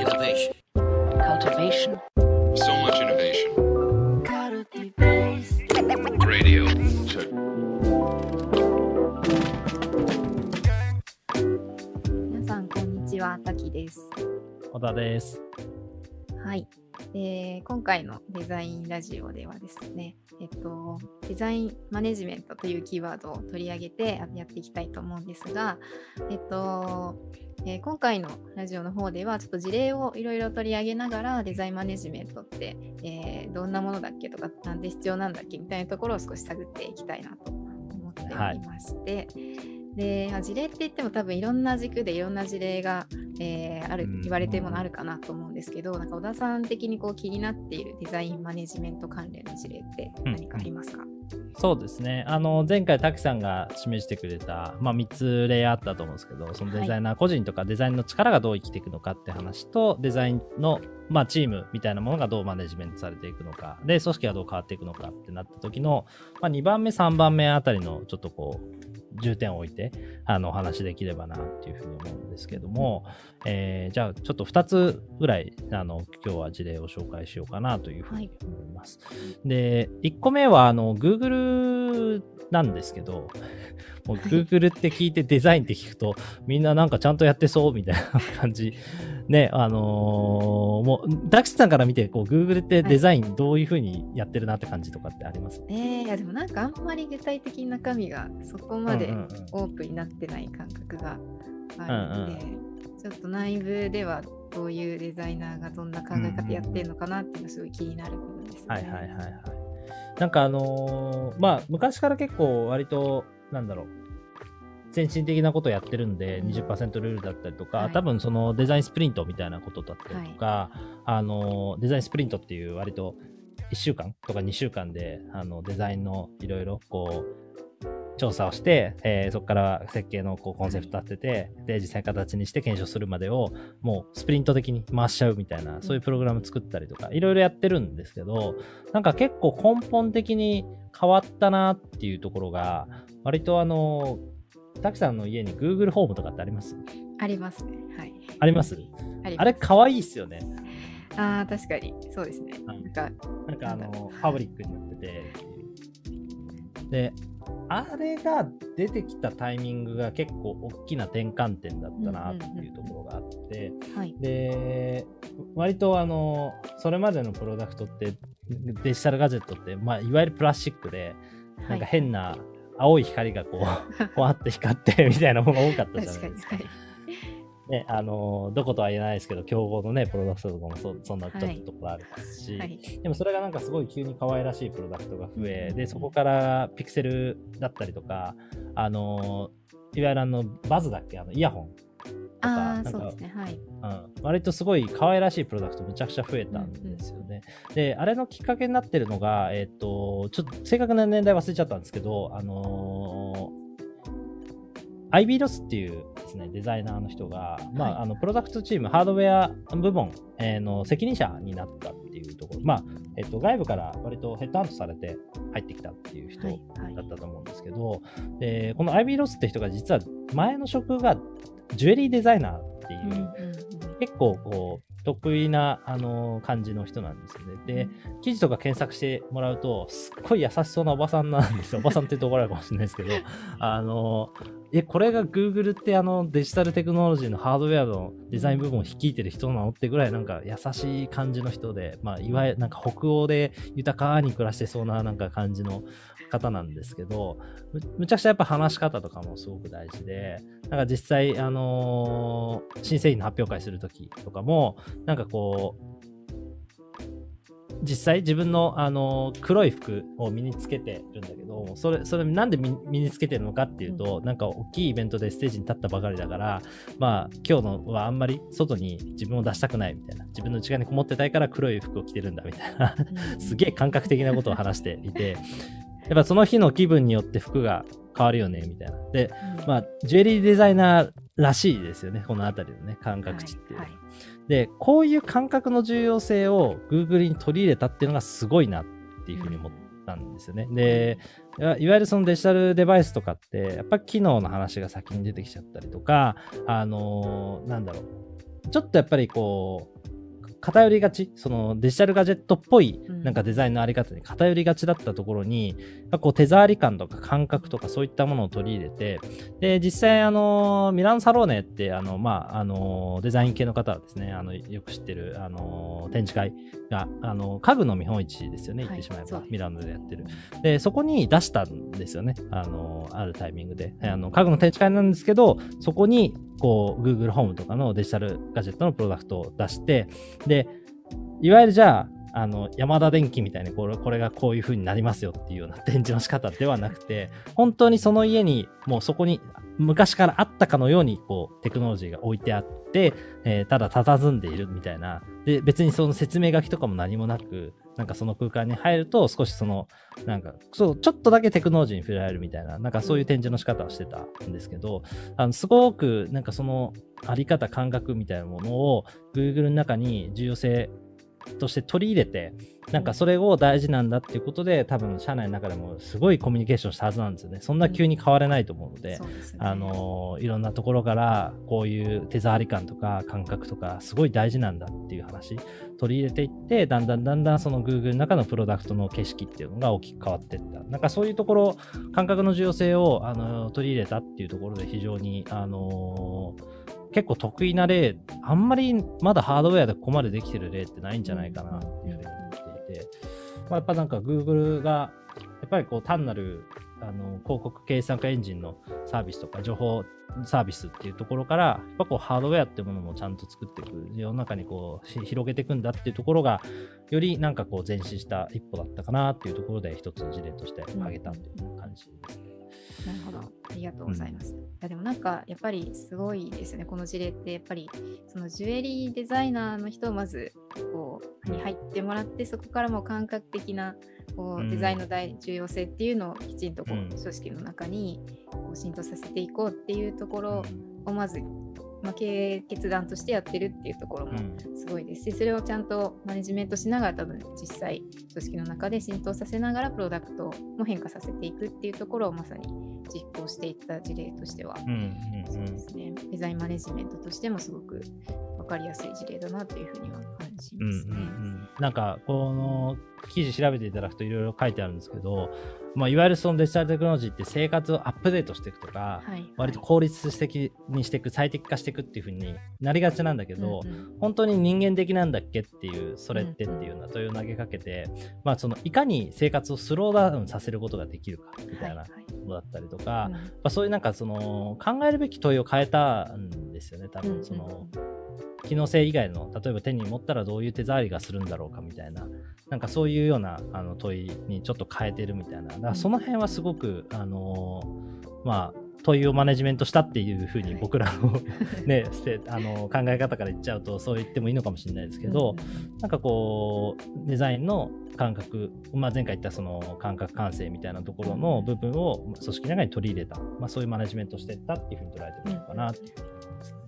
Innovation. cultivation, So much innovation. Radio. Check. 皆さん、こんにちは。滝です。小田です。はい。えー今回のデザインラジオではですね、えっと、デザインマネジメントというキーワードを取り上げてやっていきたいと思うんですが、えっと、えー今回のラジオの方ではちょっと事例をいろいろ取り上げながらデザインマネジメントって、えーどんなものだっけとかなんで必要なんだっけみたいなところを少し探っていきたいなと思っておりまして、でまあ事例って言っても多分いろんな軸でいろんな事例が、えーあるうん言われてるものあるかなと思うんですけど、なんか小田さん的にこう気になっているデザインマネジメント関連の事例って何かありますか、そうですね。あの、前回、滝さんが示してくれた、まあ、3つ例あったと思うんですけど、そのデザイナー個人とかデザインの力がどう生きていくのかって話と、デザインの、まあ、チームみたいなものがどうマネジメントされていくのか、で、組織がどう変わっていくのかってなった時の、まあ、2番目、3番目あたりの、ちょっとこう、重点を置いて、あの、お話しできればな、っていうふうに思うんですけども、えーじゃあ、ちょっと2つぐらい、あの、今日は事例を紹介しようかな、というふうに思います。で、1個目は、あの、Google なんですけど、もう Google って聞いてデザインって聞くと、みんななんかちゃんとやってそうみたいな感じ。ね、あのーもう、ダクシさんから見て、こう、Google ってデザインどういう風にやってるなって感じとかってあります、えーいやでもなんかあんまり具体的な中身がそこまでうんうんうんオープンになってない感覚があるので、ちょっと内部ではどういうデザイナーがどんな考え方やってるのかなっていうのがすごい気になる部分ですね。はいはいはいはい。なんかあのーまあ、昔から結構割と、なんだろう、先進的なことをやってるんで、うん。20%ルールだったりとか、はい。多分そのデザインスプリントみたいなことだったりとか、あのーデザインスプリントっていう割と1週間とか2週間で、あの、デザインのいろいろこう、調査をして、えーそこから設計のこうコンセプト立てて、で、実際形にして検証するまでを、もうスプリント的に回しちゃうみたいな、そういうプログラム作ったりとか、いろいろやってるんですけど、なんか結構根本的に変わったなっていうところが、割とあの、滝さんの家に Google ホームとかってあります？ありますね。はい。あります？あれ可愛いっすよね。ああ、確かに。そうですね。うんなんか、なんかあの、パブリックになってて。で、あれが出てきたタイミングが結構大きな転換点だったなっていうところがあって、はい。で、割とあの、それまでのプロダクトって、デジタルガジェットって、まあ、いわゆるプラスチックで、なんか変な青い光がこう、こうあって光ってみたいなものが多かったじゃ。ないですかは。い。ね、あの、どことは言えないですけど、競合のね、プロダクトとかもそそんなちょっはいとところありますし、はい。でもそれがなんかすごい急に可愛らしいプロダクトが増え、で、そこからピクセルだったりとか、あの、いわゆるあの、バズだっけ？あの、イヤホンとか、なんか。はい。うん、割とすごい可愛らしいプロダクトむちゃくちゃ増えたんですよね。で、あれのきっかけになってるのが、えっ、と、ちょっと正確な年代忘れちゃったんですけど、あのーアイビーロスっていうですね、デザイナーの人が、まあ、はいあの、プロダクトチーム、ハードウェア部門、えーの責任者になったっていうところ、まあ、えっ、と、外部から割とヘッドアウトされて入ってきたっていう人はい。はいだったと思うんですけど、でこのアイビーロスって人が実は前の職がジュエリーデザイナーっていう、うんうんうん結構こう得意な、あの感じの人なんですよね。で、記事とか検索してもらうと、すっごい優しそうなおばさんなんですよ。おばさんって言うと怒られるかもしれないですけど、あのえ、これが Google ってあのデジタルテクノロジーのハードウェアのデザイン部門を率いてる人なのってぐらいなんか優しい感じの人で、まあ、いわゆるなんか北欧で豊かに暮らしてそうななんか感じの方なんですけど、むむちゃくちゃやっぱ話し方とかもすごく大事で、なんか実際、あのー新製品の発表会するときとかも、なんかこう、実際自分の、あのー黒い服を身につけてるんだけど、それ、それなんで身身につけてるのかっていうと、なんか大きいイベントでステージに立ったばかりだから、まあ今日のはあんまり外に自分を出したくないみたいな、自分の内側にこもってたいから黒い服を着てるんだみたいな、すげえ感覚的なことを話していて、やっぱその日の気分によって服が変わるよね、みたいな。で、まあ、ジュエリーデザイナーらしいですよね、このあたりのね、感覚値っていうのは。はいで、こういう感覚の重要性を Google に取り入れたっていうのがすごいなっていうふうに思ったんですよね。で、いわいわゆるそのデジタルデバイスとかって、やっぱ機能の話が先に出てきちゃったりとか、あのーなんだろう。ちょっとやっぱりこう、偏りがち、そのデジタルガジェットっぽいうん。なんかデザインのあり方に偏りがちだったところに、こう手触り感とか感覚とかそういったものを取り入れて、で、実際あの、ミランサローネってあの、まあ、あの、デザイン系の方はですね、あの、よく知ってる、あの、展示会が、あの、家具の見本市ですよね、言ってしまえば、はいミラノでやってる。で、そこに出したんですよね。あの、あるタイミングで。あの、家具の展示会なんですけど、そこに、こう、Google ホームとかのデジタルガジェットのプロダクトを出して、で、いわゆるじゃあ、あの、山田電機みたいにこれ、これがこういう風になりますよっていうような展示の仕方ではなくて、本当にその家に、もうそこに昔からあったかのように、こう、テクノロジーが置いてあって、えーただ佇んでいるみたいな。で、別にその説明書きとかも何もなく、なんかその空間に入ると少しその、なんか、そう、ちょっとだけテクノロジーに触れられるみたいな、なんかそういう展示の仕方をしてたんですけど、あの、すごく、なんかその、あり方、感覚みたいなものを、Google の中に重要性として取り入れて、なんかそれを大事なんだっていうことで、多分社内の中でもすごいコミュニケーションしたはずなんですよね。そんな急に変われないと思うので、そうですねあのいろんなところからこういう手触り感とか感覚とかすごい大事なんだっていう話取り入れていってだんだんだんだんその Google の中のプロダクトの景色っていうのが大きく変わっていったなんかそういうところ感覚の重要性をあの取り入れたっていうところで非常にあの結構得意な例あんまりまだハードウェアでここまでできてる例ってないんじゃないかなっていうふうに思っていて、まあ、やっぱなんか Google がやっぱりこう単なるあの広告計算化エンジンのサービスとか情報サービスっていうところから、やっぱこうハードウェアっていうものもちゃんと作っていく、世の中にこうし広げていくんだっていうところが、よりなんかこう前進した一歩だったかなっていうところで一つ事例として挙げたという感じですね。なるほど。ありがとうございます。いやでもなんかやっぱりすごいですね。この事例ってやっぱりそのジュエリーデザイナーの人をまずこうに入ってもらってそこからも感覚的なこううんデザインの大重要性っていうのをきちんとこうんう組織の中にこう浸透させていこうっていうところをまず、まあ、経営決断としてやってるっていうところもうん。すごいですし、それをちゃんとマネジメントしながら多分実際組織の中で浸透させながらプロダクトも変化させていくっていうところをまさに実行していった事例としては、うんうんそううんですね、デザインマネジメントとしてもすごく分かりやすい事例だなというふうには感じうんますね。うんうん。なんか、この記事調べていただくといろいろ書いてあるんですけど、まあ、いわゆるそのデジタルテクノロジーって生活をアップデートしていくとか、はい、割と効率的にしていく、最適化していくっていうふうになりがちなんだけど、うんうん。本当に人間的なんだっけっていう、それってっていうな問いを投げかけて、まあそのいかに生活をスローダウンさせることができるかみたいなはいはいことだったりとか、うんまあ、そういうなんかその考えるべき問いを変えたんですよね、多分。その、うんうん機能性以外の、例えば手に持ったらどういう手触りがするんだろうかみたいな、なんかそういうようなあの問いにちょっと変えてるみたいな、だからその辺はすごく、あのーまあ、問いをマネジメントしたっていうふうに僕らの、ね、あの考え方から言っちゃうとそう言ってもいいのかもしれないですけど、なんかこう、デザインの感覚、まあ、前回言ったその感覚感性みたいなところの部分を組織の中に取り入れた、まあ、そういうマネジメントをしていったっていうふうに捉えてもいいのかなっていうふうに思います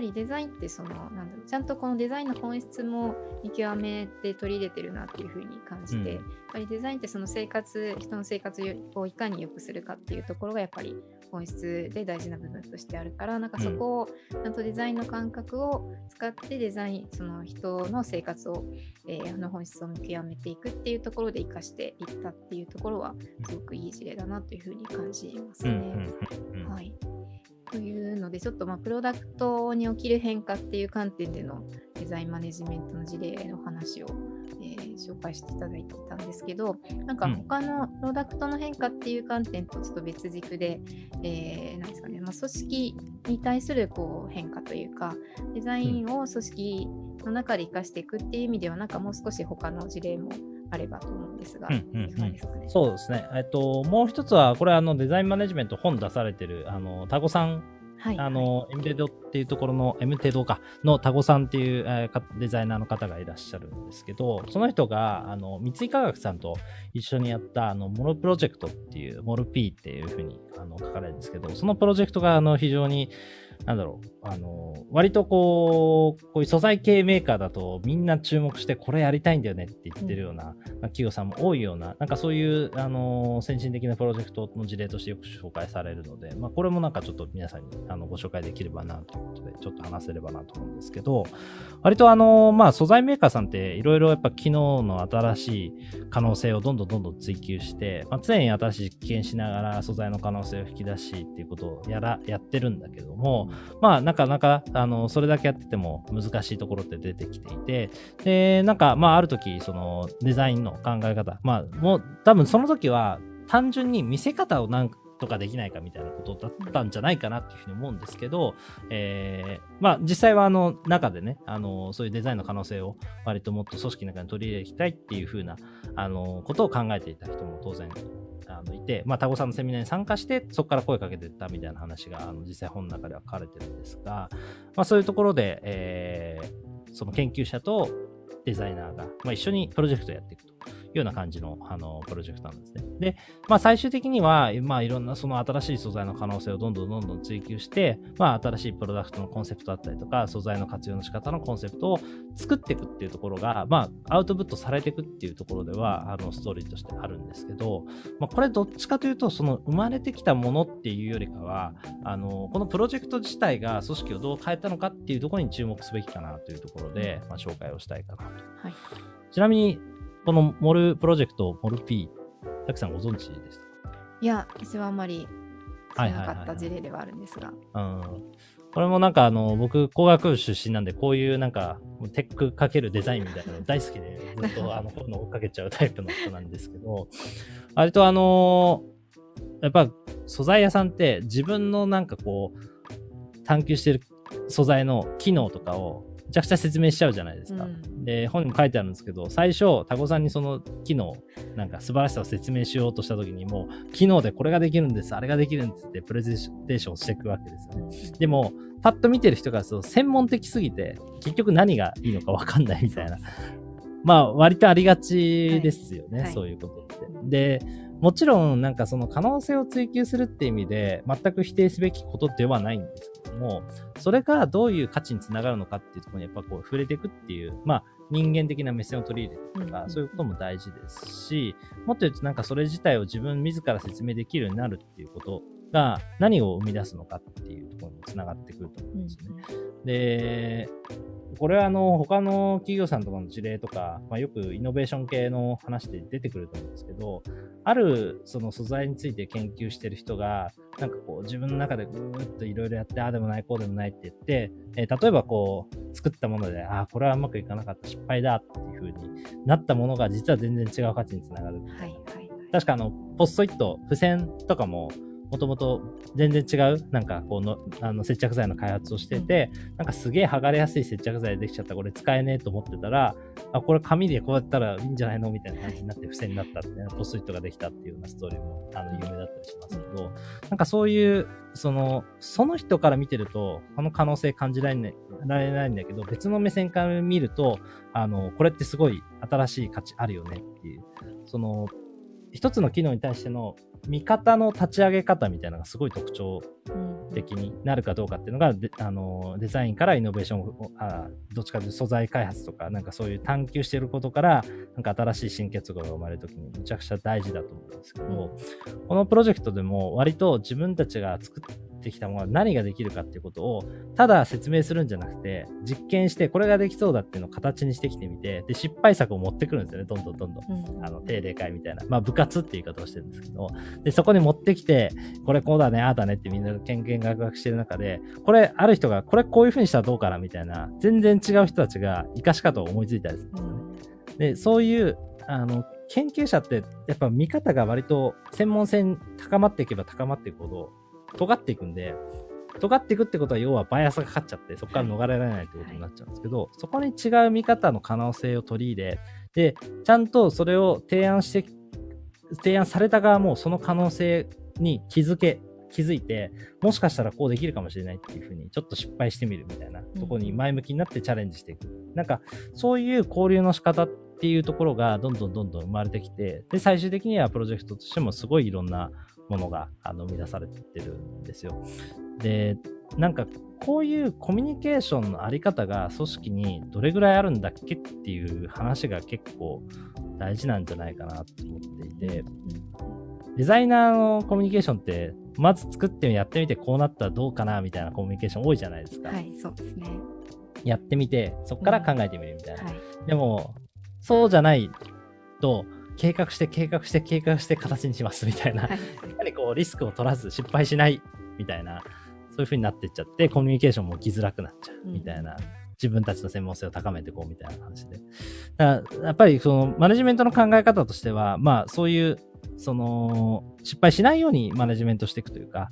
ぱりデザインってそのなんだろうちゃんとこのデザインの本質も見極めて取り入れてるなっていうふうに感じて、うんやっぱりデザインってその生活人の生活をいかに良くするかっていうところがやっぱり本質で大事な部分としてあるからなんかそこをちゃんとデザインの感覚を使ってデザインその人の生活を、えー、の本質を見極めていくっていうところで生かしていったっていうところはすごくいい事例だなというふうに感じますね。うんうんうんうんはい。というので、ちょっとまあプロダクトに起きる変化っていう観点でのデザインマネジメントの事例の話を、えー紹介していただいてたんですけど、なんか他のプロダクトの変化っていう観点とちょっと別軸で、えーなんですかね、ま、組織に対するこう変化というか、デザインを組織の中で活かしていくっていう意味では、なんかもう少し他の事例もあればと思うんですが、うんうんうんいかがですかね？そうですね。えっと、もう一つは、これあのデザインマネジメント本出されてる、あの、タゴさんはい、あの、エムテドっていうところの、エムテドか、のタゴさんっていう、えーかデザイナーの方がいらっしゃるんですけど、その人が、あの、三井化学さんと一緒にやった、あの、モロプロジェクトっていう、モル P っていうふうに、あの、書かれるんですけど、そのプロジェクトが、あの、非常に、なんだろう、あの、割とこう、こういう素材系メーカーだとみんな注目してこれやりたいんだよねって言ってるような、まあ企業さんも多いような、なんかそういう、あの、先進的なプロジェクトの事例としてよく紹介されるので、まあこれもなんかちょっと皆さんにあのご紹介できればなということで、ちょっと話せればなと思うんですけど、割とあの、まあ素材メーカーさんっていろいろやっぱ機能の新しい可能性をどんどんどんどん追求して、まあ、常に新しい実験しながら素材の可能性を引き出しっていうことをやら、やってるんだけども、まあなかなか、あの、それだけやってても難しいところって出てきていて、で、なんか、まあある時、そのデザインの考え方、まあもう多分その時は単純に見せ方をなんかとかできないかみたいなことだったんじゃないかなっていうふうに思うんですけど、えーまあ実際はあの中でね、あのそういうデザインの可能性を割ともっと組織の中に取り入れていきたいっていうふうなあのことを考えていた人も当然あのいて、まあ、タゴさんのセミナーに参加して、そこから声かけていったみたいな話が、あの実際本の中では書かれてるんですが、まあ、そういうところで、えーその研究者とデザイナーが、まあ、一緒にプロジェクトをやっていくと。ような感じのあのプロジェクトなんですね。で、まあ、最終的には、まあ、いろんなその新しい素材の可能性をどんどんどんどん追求して、まあ、新しいプロダクトのコンセプトだったりとか、素材の活用の仕方のコンセプトを作っていくっていうところが、まあ、アウトプットされていくっていうところでは、あの、ストーリーとしてあるんですけど、まあ、これどっちかというと、その生まれてきたものっていうよりかは、あの、このプロジェクト自体が組織をどう変えたのかっていうところに注目すべきかなというところで、まあ、紹介をしたいかなと。はい。ちなみに、このモルプロジェクト、モル P、たくさんご存知でした？いや、私はあんまり知らなかった事例ではあるんですが。うん。これもなんかあの、僕、工学部出身なんで、こういうなんか、テックかけるデザインみたいなの大好きで、ずっとあの、こういうの追っかけちゃうタイプの人なんですけど、割とあのやっぱ素材屋さんって自分のなんかこう、探求してる素材の機能とかをめちゃくちゃ説明しちゃうじゃないですか。うんで、本にも書いてあるんですけど、最初、タコさんにその機能、なんか素晴らしさを説明しようとした時にもう、機能でこれができるんです、あれができるんですってプレゼンテーションしていくわけですよね。でも、パッと見てる人がそう専門的すぎて、結局何がいいのか分かんないみたいな。まあ、割とありがちですよね、はいはいそういうことって。で、もちろん、なんかその可能性を追求するって意味で、全く否定すべきことではないんですけども、それがどういう価値につながるのかっていうところにやっぱこう触れていくっていう、まあ、人間的な目線を取り入れるとか、うん。そういうことも大事ですし、もっと言うとなんかそれ自体を自分自ら説明できるようになるっていうことが何を生み出すのかっていうところにもつながってくると思うんですよね。で、これはあの他の企業さんとかの事例とか、まあ、よくイノベーション系の話で出てくると思うんですけど、あるその素材について研究してる人が、なんかこう自分の中でぐーっといろいろやって、ああでもない、こうでもないって言って、えー例えばこう作ったもので、ああ、これはうまくいかなかった、失敗だっていう風になったものが実は全然違う価値につながる。はいはいはい。確かあの、ポストイット、付箋とかも、もともと全然違う、なんかこの、あの接着剤の開発をしてて、なんかすげえ剥がれやすい接着剤できちゃった、これ使えねえと思ってたら、あ、これ紙でこうやったらいいんじゃないのみたいな感じになって付箋になったって、ポストイットができたっていうようなストーリーも、あの、有名だったりしますけど、なんかそういう、その、その人から見てると、この可能性感じられないられないんだけど、別の目線から見ると、あの、これってすごい新しい価値あるよねっていう、その、一つの機能に対しての見方の立ち上げ方みたいなのがすごい特徴うん。的になるかどうかっていうのがであのデザインからイノベーションをあどっちかというと素材開発とかなんかそういう探求していることからなんか新しい新結合が生まれるときにむちゃくちゃ大事だと思うんですけど、このプロジェクトでも割と自分たちが作ってきたものが何ができるかっていうことをただ説明するんじゃなくて実験してこれができそうだっていうのを形にしてきてみてで失敗作を持ってくるんですよねどんどんどんどん。うんあの定例会みたいな、まあ、部活っていう言い方をしてるんですけど、でそこに持ってきて、これこうだね、ああだねってみんなで研研学学してる中で、これ、ある人が、これこういう風にしたらどうかなみたいな、全然違う人たちが生かし方を思いついたりするんですよね。で、そういう、あの、研究者って、やっぱ見方が割と専門性高まっていけば高まっていくほど、尖っていくんで、尖っていくってことは要はバイアスがかかっちゃって、そこから逃れられないってことになっちゃうんですけど、そこに違う見方の可能性を取り入れ、で、ちゃんとそれを提案して、提案された側もその可能性に気づけ、気づいて、もしかしたらこうできるかもしれないっていうふうに、ちょっと失敗してみるみたいなところに前向きになってチャレンジしていく。なんか、そういう交流の仕方っていうところがどんどんどんどん生まれてきて、で、最終的にはプロジェクトとしてもすごいいろんなものがあの生み出されてるんですよ。で、なんかこういうコミュニケーションのあり方が組織にどれぐらいあるんだっけっていう話が結構大事なんじゃないかなと思っていて、デザイナーのコミュニケーションって、まず作ってやってみてこうなったらどうかなみたいなコミュニケーション多いじゃないですか。はい、そうですね。やってみて、そこから考えてみるみたいな。はい。でも、そうじゃないと、計画して計画して計画して形にしますみたいな。はい。やはりこうリスクを取らず失敗しないみたいな、そういう風になってっちゃって、コミュニケーションも起きづらくなっちゃうみたいな、自分たちの専門性を高めていこうみたいな話で。だからやっぱりそのマネジメントの考え方としては、まあそういう、その失敗しないようにマネジメントしていくというか、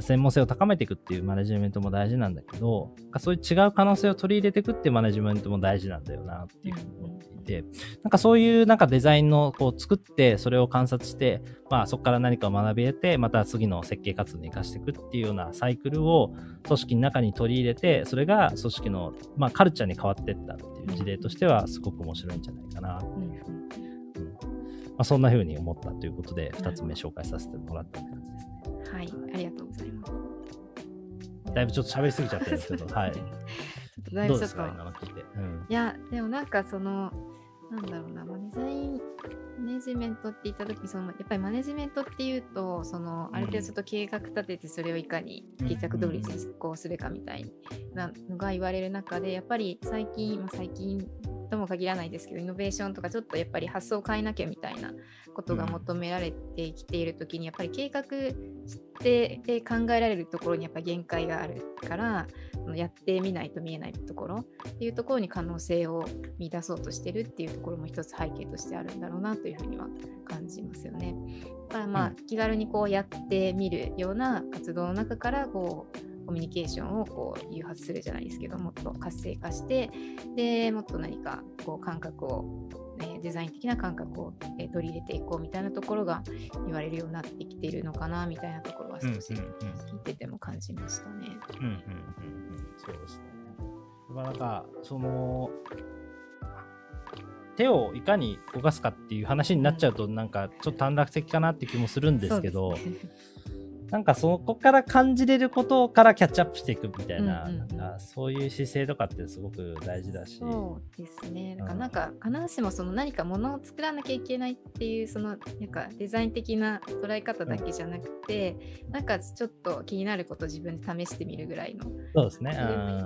専門性を高めていくっていうマネジメントも大事なんだけど、そういう違う可能性を取り入れていくっていうマネジメントも大事なんだよなっていうふうに思っていて、なんかそういうなんかデザインのこう作って、それを観察して、まあそこから何かを学び得て、また次の設計活動に活かしていくっていうようなサイクルを組織の中に取り入れて、それが組織の、まあ、カルチャーに変わっていったっていう事例としてはすごく面白いんじゃないかなってい。うんうんまあ、そんな風に思ったということで、2つ目紹介させてもらったって感じですね。はい、ありがとうございます。だいぶちょっと喋りすぎちゃってるんですけど、はい。ちょっとだいぶちょっとどうん。いや、でもなんかその、なんだろうな、まあデザインマネジメントって言ったとき、そのやっぱりマネジメントっていうと、そのある程度ちょっと計画立てて、それをいかに計画通りに実行するかみたいなのが言われる中で、やっぱり最近、まあ、最近とも限らないですけど、イノベーションとかちょっとやっぱり発想を変えなきゃみたいなことが求められてきているときに、やっぱり計画してで考えられるところにやっぱり限界があるから、やってみないと見えないところっていうところに可能性を見出そうとしてるっていうところも一つ背景としてあるんだろうなというふうには感じますよね。だからまあ、気軽にこうやってみるような活動の中からこうコミュニケーションをこう誘発するじゃないですけどもっと活性化してでもっと何かこう感覚を、ね、デザイン的な感覚を、えー取り入れていこうみたいなところが言われるようになってきているのかなみたいなところは少し聞いてても感じましたね。うんうんうんうんそうですね。まあなんか、その、手をいかに動かすかっていう話になっちゃうと、なんかちょっと短絡的かなって気もするんですけど、なんかそこから感じれることからキャッチアップしていくみたいな、うんうんうんなんかそういう姿勢とかってすごく大事だし。そうですね。だからうんなんか必ずしもその何かものを作らなきゃいけないっていうそのなんかデザイン的な捉え方だけじゃなくて、なんかちょっと気になることを自分で試してみるぐらいのそうですね。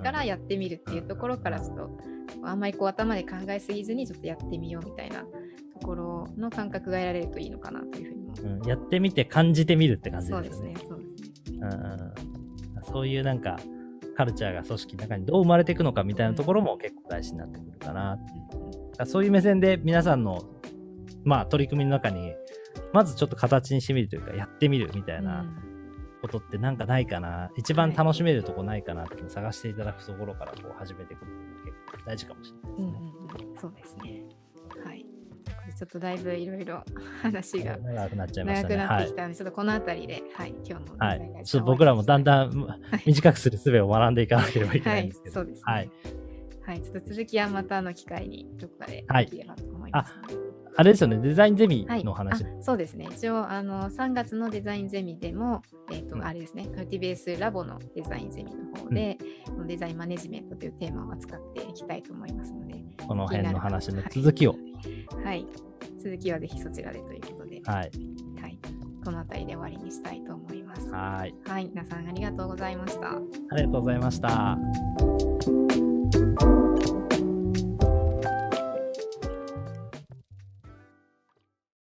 からうんやってみるっていうところからちょっとあんまりこう頭で考えすぎずにちょっとやってみようみたいなところの感覚が得られるといいのかなというふうにも。うんやってみて感じてみるって感じでよねそうですすね。。そうですね。うんそういうなんか、カルチャーが組織の中にどう生まれていくのかみたいなところも結構大事になってくるかなっていう。そういう目線で皆さんの、まあ、取り組みの中に、まずちょっと形にしてみるというか、やってみるみたいなことってなんかないかな、一番楽しめるとこないかなって探していただくところからこう始めていくのが結構大事かもしれないですね。うんうんうん、そうですね。ちょっとだいぶいろいろ話が長くなっちゃいまし長たね。はいくなってき。たので、ちょっとこの辺りで、はい、今日のはい。ちょっと僕らもだんだんはい短くする術を学んでいかなければいけはいないんですけ、ど。そうですね。はい。はい、ちょっと続きはまたの機会にどこかでればと思いますので。あれですよね、デザインゼミはい、の話。あそうですね。一応、あの3月のデザインゼミでも、えっ、と、うんあれですね、カルティベースラボのデザインゼミの方で、このデザインマネジメントというテーマを扱っていきたいと思いますので、この辺の話の続きを。はい、続きはぜひそちらでということで、はい。はい、この辺りで終わりにしたいと思います。はい。はい、皆さんありがとうございました。ありがとうございました。